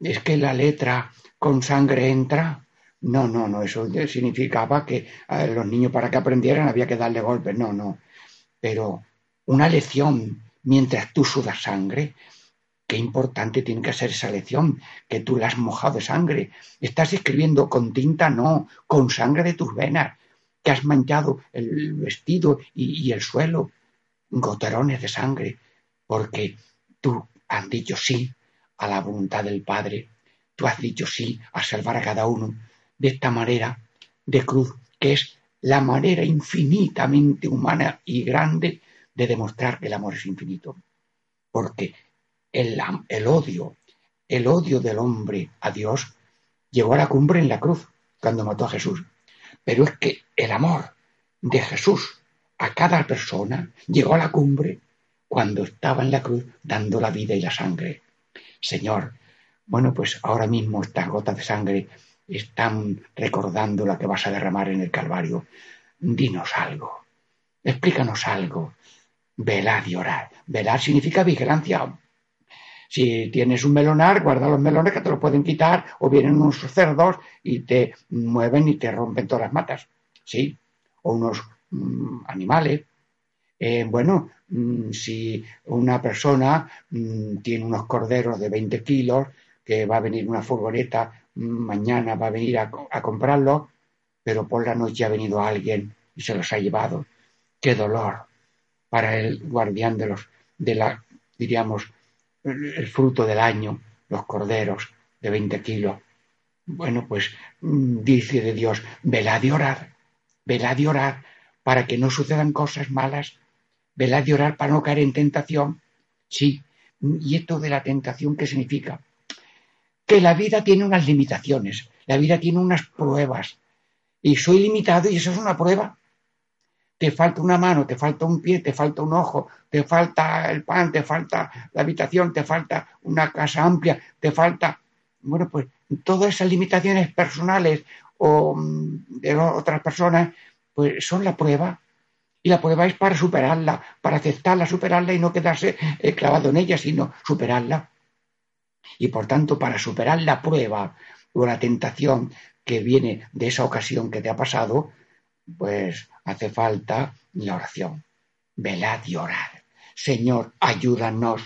Es que la letra con sangre entra. No, no, no, eso significaba que los niños para que aprendieran había que darle golpes. No, no. Pero una lección mientras tú sudas sangre, qué importante tiene que ser esa lección, que tú la has mojado de sangre. Estás escribiendo con tinta, no, con sangre de tus venas, que has manchado el vestido y, y el suelo, goterones de sangre, porque tú has dicho sí a la voluntad del Padre, tú has dicho sí a salvar a cada uno de esta manera de cruz, que es la manera infinitamente humana y grande de demostrar que el amor es infinito. Porque el, el odio, el odio del hombre a Dios, llegó a la cumbre en la cruz, cuando mató a Jesús. Pero es que el amor de Jesús a cada persona llegó a la cumbre cuando estaba en la cruz dando la vida y la sangre. Señor, bueno, pues ahora mismo estas gotas de sangre están recordando lo que vas a derramar en el Calvario. Dinos algo, explícanos algo. Velad y orad. Velad significa vigilancia. Si tienes un melonar, guarda los melones que te lo pueden quitar o vienen unos cerdos y te mueven y te rompen todas las matas. ¿Sí? O unos mm, animales. Eh, bueno, mm, si una persona mm, tiene unos corderos de 20 kilos, que va a venir una furgoneta, mm, mañana va a venir a, co- a comprarlos, pero por la noche ha venido alguien y se los ha llevado. ¡Qué dolor! para el guardián de los, de la, diríamos, el fruto del año, los corderos de 20 kilos. Bueno, pues dice de Dios, velad y orad, velad y orad para que no sucedan cosas malas, velad y orad para no caer en tentación. Sí, y esto de la tentación, ¿qué significa? Que la vida tiene unas limitaciones, la vida tiene unas pruebas, y soy limitado y eso es una prueba te falta una mano, te falta un pie, te falta un ojo, te falta el pan, te falta la habitación, te falta una casa amplia, te falta, bueno, pues todas esas limitaciones personales o mm, de otras personas, pues son la prueba. Y la prueba es para superarla, para aceptarla, superarla y no quedarse eh, clavado en ella, sino superarla. Y por tanto, para superar la prueba o la tentación que viene de esa ocasión que te ha pasado, pues hace falta la oración. Velad y orad. Señor, ayúdanos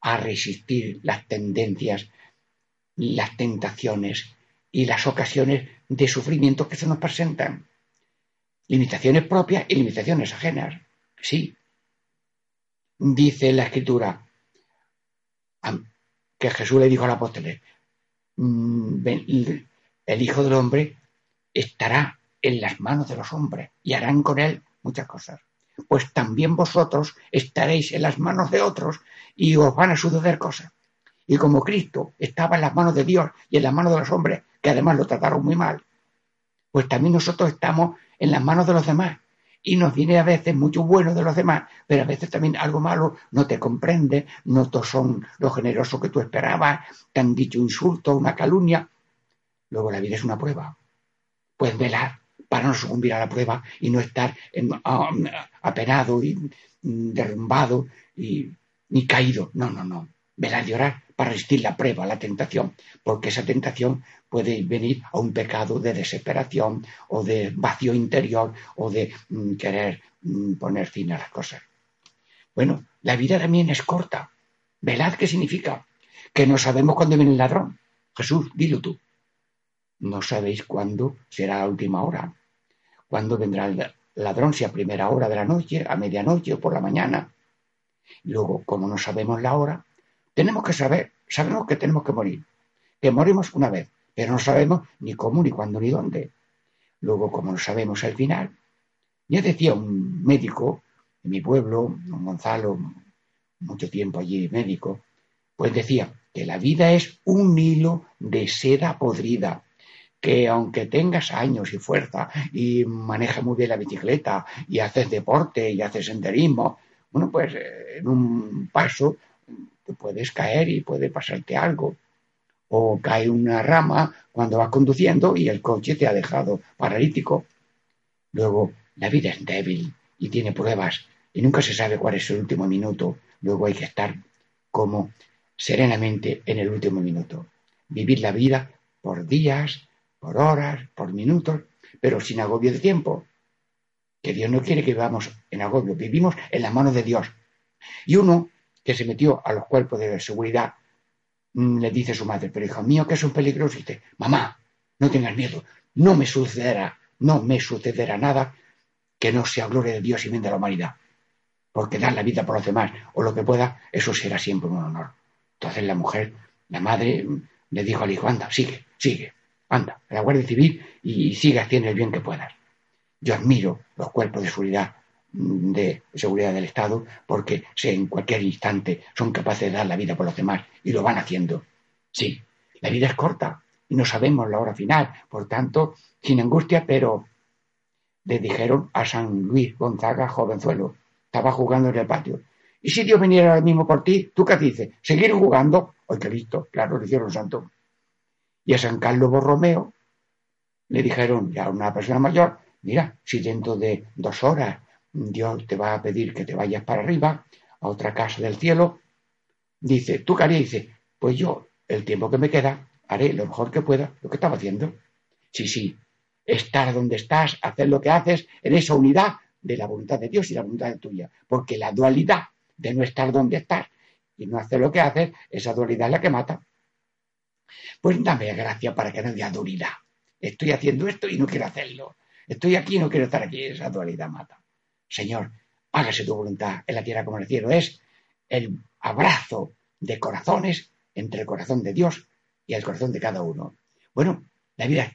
a resistir las tendencias, las tentaciones y las ocasiones de sufrimiento que se nos presentan. Limitaciones propias y limitaciones ajenas. Sí. Dice la escritura que Jesús le dijo al apóstol, mm, el Hijo del Hombre estará en las manos de los hombres y harán con él muchas cosas. Pues también vosotros estaréis en las manos de otros y os van a suceder cosas. Y como Cristo estaba en las manos de Dios y en las manos de los hombres, que además lo trataron muy mal, pues también nosotros estamos en las manos de los demás. Y nos viene a veces mucho bueno de los demás, pero a veces también algo malo, no te comprende, no son lo generoso que tú esperabas, te han dicho insulto, una calumnia. Luego la vida es una prueba. Pues velar para no sucumbir a la prueba y no estar en- a- apenado y mm, derrumbado y ni caído. No, no, no. Velar y orar para resistir la prueba, la tentación, porque esa tentación puede venir a un pecado de desesperación o de vacío interior o de mm, querer mm, poner fin a las cosas. Bueno, la vida también es corta. Velad, ¿qué significa? Que no sabemos cuándo viene el ladrón. Jesús, dilo tú. No sabéis cuándo será la última hora. Cuándo vendrá el ladrón, si a primera hora de la noche, a medianoche o por la mañana. Luego, como no sabemos la hora, tenemos que saber sabemos que tenemos que morir, que morimos una vez, pero no sabemos ni cómo, ni cuándo, ni dónde. Luego, como no sabemos el final, ya decía un médico en mi pueblo, don Gonzalo, mucho tiempo allí médico, pues decía que la vida es un hilo de seda podrida, que aunque tengas años y fuerza y manejas muy bien la bicicleta y haces deporte y haces senderismo, bueno, pues eh, en un paso te puedes caer y puede pasarte algo. O cae una rama cuando vas conduciendo y el coche te ha dejado paralítico. Luego, la vida es débil y tiene pruebas y nunca se sabe cuál es el último minuto. Luego hay que estar como serenamente en el último minuto. Vivir la vida por días, por horas, por minutos, pero sin agobio de tiempo. Que Dios no quiere que vivamos en agobio, vivimos en las manos de Dios. Y uno que se metió a los cuerpos de seguridad mm, le dice su madre, pero hijo mío, que es un peligroso, y dice, mamá, no tengas miedo, no me sucederá, no me sucederá nada que no sea gloria de Dios y bien de la humanidad. Porque dar la vida por los demás o lo que pueda, eso será siempre un honor. Entonces la mujer, la madre, mm, le dijo al hijo, anda, sigue, sigue, anda, a la Guardia Civil y, y sigue haciendo el bien que puedas. Yo admiro los cuerpos de seguridad de seguridad del Estado porque sé, en cualquier instante son capaces de dar la vida por los demás y lo van haciendo. Sí, la vida es corta y no sabemos la hora final, por tanto, sin angustia, pero le dijeron a San Luis Gonzaga, jovenzuelo, estaba jugando en el patio. ¿Y si Dios viniera ahora mismo por ti? ¿Tú qué dices? ¿Seguir jugando? ¡Ay, qué listo! Claro, lo hicieron santo. Y a San Carlos Borromeo le dijeron, ya una persona mayor, mira, si dentro de dos horas Dios te va a pedir que te vayas para arriba, a otra casa del cielo, dice, ¿tú qué? Dice, pues yo, el tiempo que me queda, haré lo mejor que pueda, lo que estaba haciendo. Sí, sí, estar donde estás, hacer lo que haces, en esa unidad de la voluntad de Dios y la voluntad tuya, porque la dualidad de no estar donde estás y no hacer lo que haces, esa dualidad es la que mata. Pues dame gracia para que no haya dualidad. Estoy haciendo esto y no quiero hacerlo. Estoy aquí y no quiero estar aquí. Esa dualidad mata. Señor, hágase tu voluntad en la tierra como en el cielo. Es el abrazo de corazones entre el corazón de Dios y el corazón de cada uno. Bueno, la vida es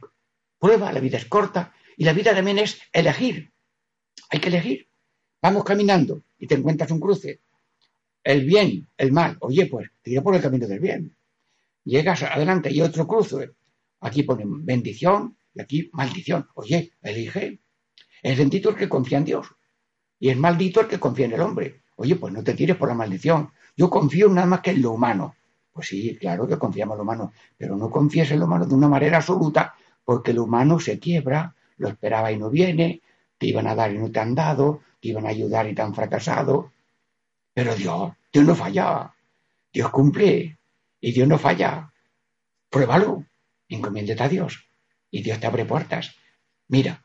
prueba, la vida es corta y la vida también es elegir. Hay que elegir. Vamos caminando y te encuentras un cruce. El bien, el mal. Oye, pues te iré por el camino del bien. Llegas adelante y otro cruce. Aquí ponen bendición y aquí maldición. Oye, elige. Es bendito el que confía en Dios. Y es maldito el que confía en el hombre. Oye, pues no te tires por la maldición. Yo confío nada más que en lo humano. Pues sí, claro que confiamos en lo humano, pero no confíes en lo humano de una manera absoluta, porque lo humano se quiebra, lo esperaba y no viene, te iban a dar y no te han dado, te iban a ayudar y te han fracasado. Pero Dios, Dios no falla. Dios cumple y Dios no falla. Pruébalo, encomiéndete a Dios y Dios te abre puertas. Mira,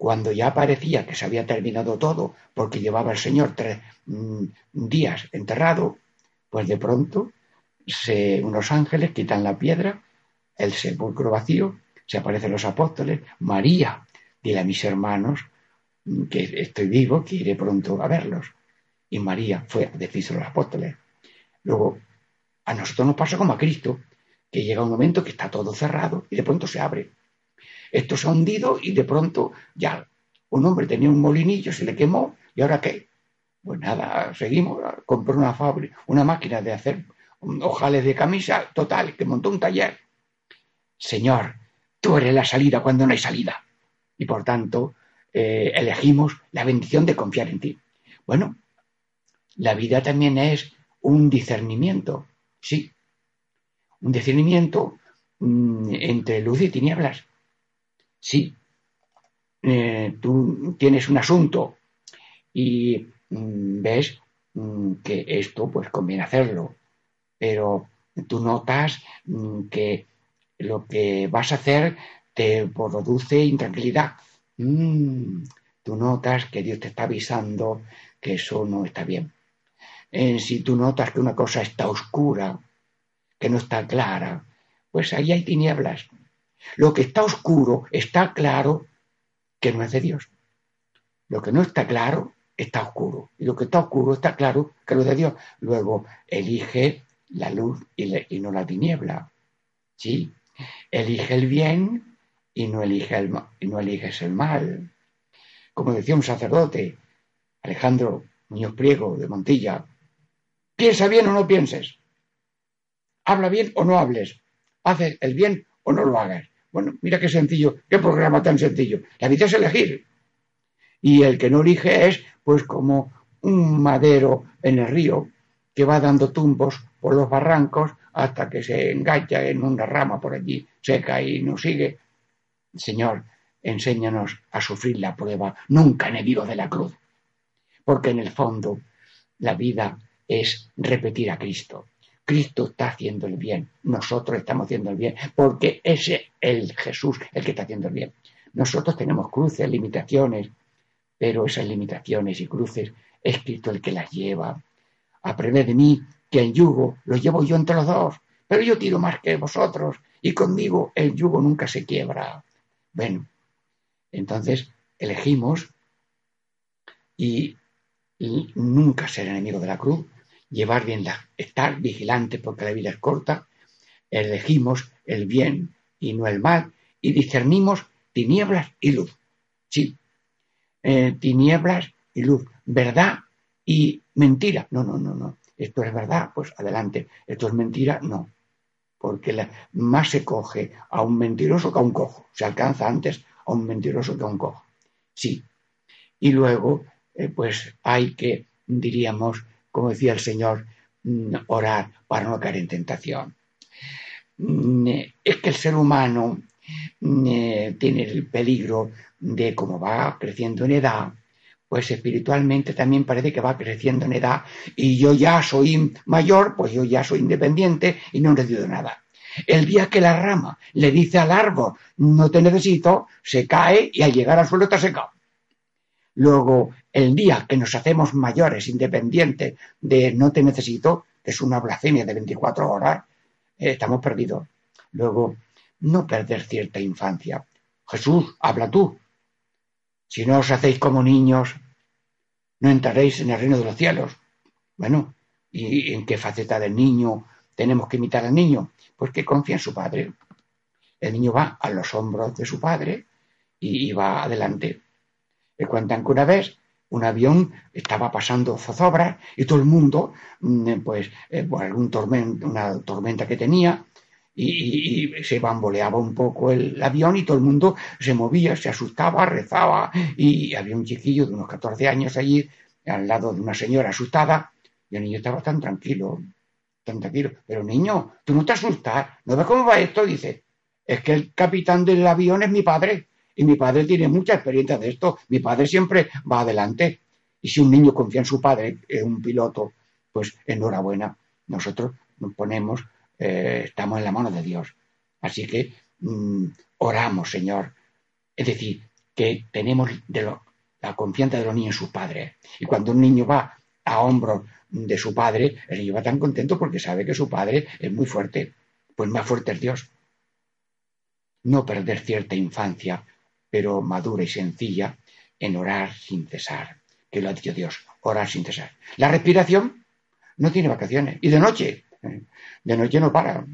cuando ya parecía que se había terminado todo, porque llevaba el Señor tres mm, días enterrado, pues de pronto unos ángeles quitan la piedra, el sepulcro vacío, se aparecen los apóstoles, María, dile a mis hermanos mm, que estoy vivo, que iré pronto a verlos. Y María fue a decirse a los apóstoles. Luego, a nosotros nos pasa como a Cristo, que llega un momento que está todo cerrado y de pronto se abre. Esto se ha hundido y de pronto ya un hombre tenía un molinillo, se le quemó y ahora qué. Pues nada, seguimos, compró una fábrica, una máquina de hacer ojales de camisa, total, que montó un taller. Señor, tú eres la salida cuando no hay salida. Y por tanto, eh, elegimos la bendición de confiar en ti. Bueno, la vida también es un discernimiento, sí, un discernimiento mm, entre luz y tinieblas. Sí, eh, tú tienes un asunto y mm, ves mm, que esto pues conviene hacerlo, pero tú notas mm, que lo que vas a hacer te produce intranquilidad. Tú notas que Dios te está avisando que eso no está bien. Eh, si tú notas que una cosa está oscura, que no está clara, pues ahí hay tinieblas. Lo que está oscuro está claro que no es de Dios. Lo que no está claro está oscuro. Y lo que está oscuro está claro que no es de Dios. Luego elige la luz y, no la tiniebla. ¿Sí? Elige el bien y no, elige el, y no eliges el mal. Como decía un sacerdote, Alejandro Muñoz Priego de Montilla, piensa bien o no pienses. Habla bien o no hables. Haces el bien o no lo hagas. Bueno, mira qué sencillo, qué programa tan sencillo. La vida es elegir. Y el que no elige es, pues, como un madero en el río que va dando tumbos por los barrancos hasta que se engancha en una rama por allí, seca y no sigue. Señor, enséñanos a sufrir la prueba, nunca enemigo de la cruz. Porque en el fondo la vida es repetir a Cristo. Cristo está haciendo el bien, nosotros estamos haciendo el bien, porque es el Jesús el que está haciendo el bien. Nosotros tenemos cruces, limitaciones, pero esas limitaciones y cruces es Cristo el que las lleva. Aprended de mí que el yugo lo llevo yo entre los dos, pero yo tiro más que vosotros y conmigo el yugo nunca se quiebra. Bueno, entonces elegimos y, y nunca ser enemigo de la cruz, llevar bien la, estar vigilante porque la vida es corta, elegimos el bien y no el mal y discernimos tinieblas y luz. Sí, eh, tinieblas y luz, verdad y mentira. No, no, no, no. Esto es verdad, pues adelante. Esto es mentira, no. Porque más se coge a un mentiroso que a un cojo. Se alcanza antes a un mentiroso que a un cojo. Sí. Y luego, eh, pues hay que, diríamos, como decía el Señor, mm, orar para no caer en tentación. Mm, eh, Es que el ser humano mm, eh, tiene el peligro de cómo va creciendo en edad, pues espiritualmente también parece que va creciendo en edad y yo ya soy mayor, pues yo ya soy independiente y no necesito nada. El día que la rama le dice al árbol, no te necesito, se cae y al llegar al suelo está secado. Luego, el día que nos hacemos mayores, independientes de no te necesito, que es una blasfemia de 24 horas, eh, estamos perdidos. Luego, no perder cierta infancia. Jesús, habla tú. Si no os hacéis como niños, no entraréis en el reino de los cielos. Bueno, ¿y en qué faceta del niño tenemos que imitar al niño? Pues que confía en su padre. El niño va a los hombros de su padre y, y va adelante. Le cuentan que una vez un avión estaba pasando zozobra y todo el mundo, mm, pues, eh, por algún tormenta, una tormenta que tenía, y, y- y se bamboleaba un poco el avión y todo el mundo se movía, se asustaba, rezaba, y había un chiquillo de unos 14 años allí, al lado de una señora asustada, y el niño estaba tan tranquilo, tan tranquilo. Pero niño, tú no te asustas, ¿no ves cómo va esto? Dice, es que el capitán del avión es mi padre, y mi padre tiene mucha experiencia de esto, mi padre siempre va adelante. Y si un niño confía en su padre, es un piloto, pues enhorabuena, nosotros nos ponemos, eh, estamos en la mano de Dios. Así que mm, oramos, Señor. Es decir, que tenemos la confianza de los niños en sus padres. Y cuando un niño va a hombros de su padre, el niño va tan contento porque sabe que su padre es muy fuerte. Pues más fuerte es Dios. No perder cierta infancia, pero madura y sencilla, en orar sin cesar. Que lo ha dicho Dios, orar sin cesar. La respiración no tiene vacaciones. Y de noche, eh, de noche no para.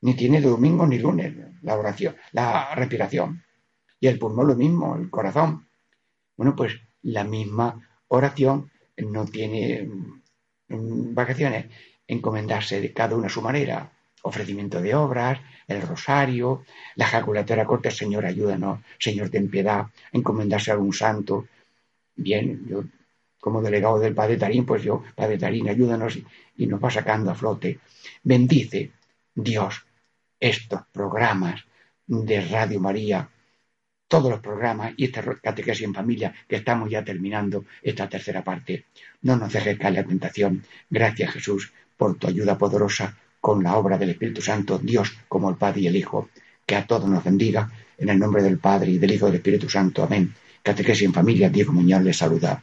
Ni tiene domingo ni lunes la oración, la respiración. Y el pulmón lo mismo, el corazón. Bueno, pues la misma oración no tiene mm, vacaciones. Encomendarse de cada una a su manera. Ofrecimiento de obras, el rosario, la jaculatora corta, Señor, ayúdanos, Señor, ten piedad, encomendarse a algún santo. Bien, yo como delegado del Padre Tarín, pues yo, Padre Tarín, ayúdanos y, y nos va sacando a flote. Bendice, Dios, estos programas de Radio María, todos los programas y esta catequesis en familia que estamos ya terminando esta tercera parte. No nos dejes caer la tentación. Gracias, Jesús, por tu ayuda poderosa con la obra del Espíritu Santo, Dios como el Padre y el Hijo. Que a todos nos bendiga en el nombre del Padre y del Hijo y del Espíritu Santo. Amén. Catequesis en familia, Diego Muñoz les saluda.